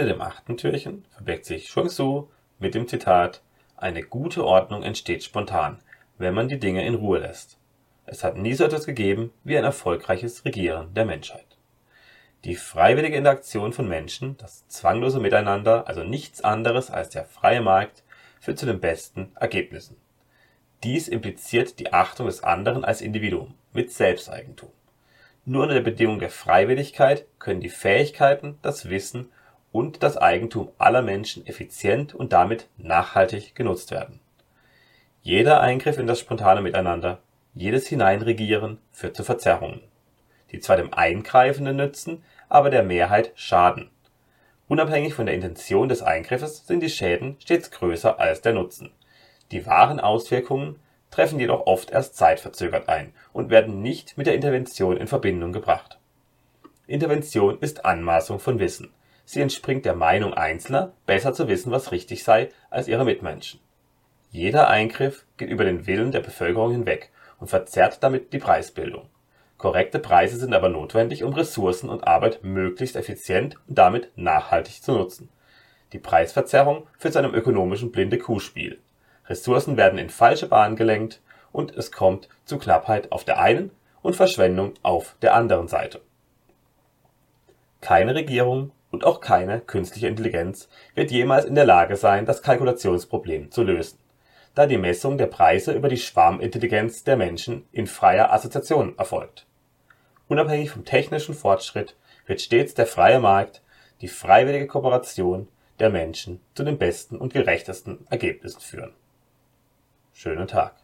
Hinter dem achten Türchen verbirgt sich Chuang Tzu mit dem Zitat Eine gute Ordnung entsteht spontan, wenn man die Dinge in Ruhe lässt. Es hat nie so etwas gegeben wie ein erfolgreiches Regieren der Menschheit. Die freiwillige Interaktion von Menschen, das zwanglose Miteinander, also nichts anderes als der freie Markt, führt zu den besten Ergebnissen. Dies impliziert die Achtung des anderen als Individuum mit Selbsteigentum. Nur unter der Bedingung der Freiwilligkeit können die Fähigkeiten, das Wissen und das Eigentum aller Menschen effizient und damit nachhaltig genutzt werden. Jeder Eingriff in das spontane Miteinander, jedes Hineinregieren führt zu Verzerrungen, die zwar dem Eingreifenden nützen, aber der Mehrheit schaden. Unabhängig von der Intention des Eingriffes sind die Schäden stets größer als der Nutzen. Die wahren Auswirkungen treffen jedoch oft erst zeitverzögert ein und werden nicht mit der Intervention in Verbindung gebracht. Intervention ist Anmaßung von Wissen. Sie entspringt der Meinung Einzelner, besser zu wissen, was richtig sei, als ihre Mitmenschen. Jeder Eingriff geht über den Willen der Bevölkerung hinweg und verzerrt damit die Preisbildung. Korrekte Preise sind aber notwendig, um Ressourcen und Arbeit möglichst effizient und damit nachhaltig zu nutzen. Die Preisverzerrung führt zu einem ökonomischen Blinde-Kuh-Spiel. Ressourcen werden in falsche Bahnen gelenkt und es kommt zu Knappheit auf der einen und Verschwendung auf der anderen Seite. Keine Regierung und auch keine künstliche Intelligenz wird jemals in der Lage sein, das Kalkulationsproblem zu lösen, da die Messung der Preise über die Schwarmintelligenz der Menschen in freier Assoziation erfolgt. Unabhängig vom technischen Fortschritt wird stets der freie Markt, die freiwillige Kooperation der Menschen zu den besten und gerechtesten Ergebnissen führen. Schönen Tag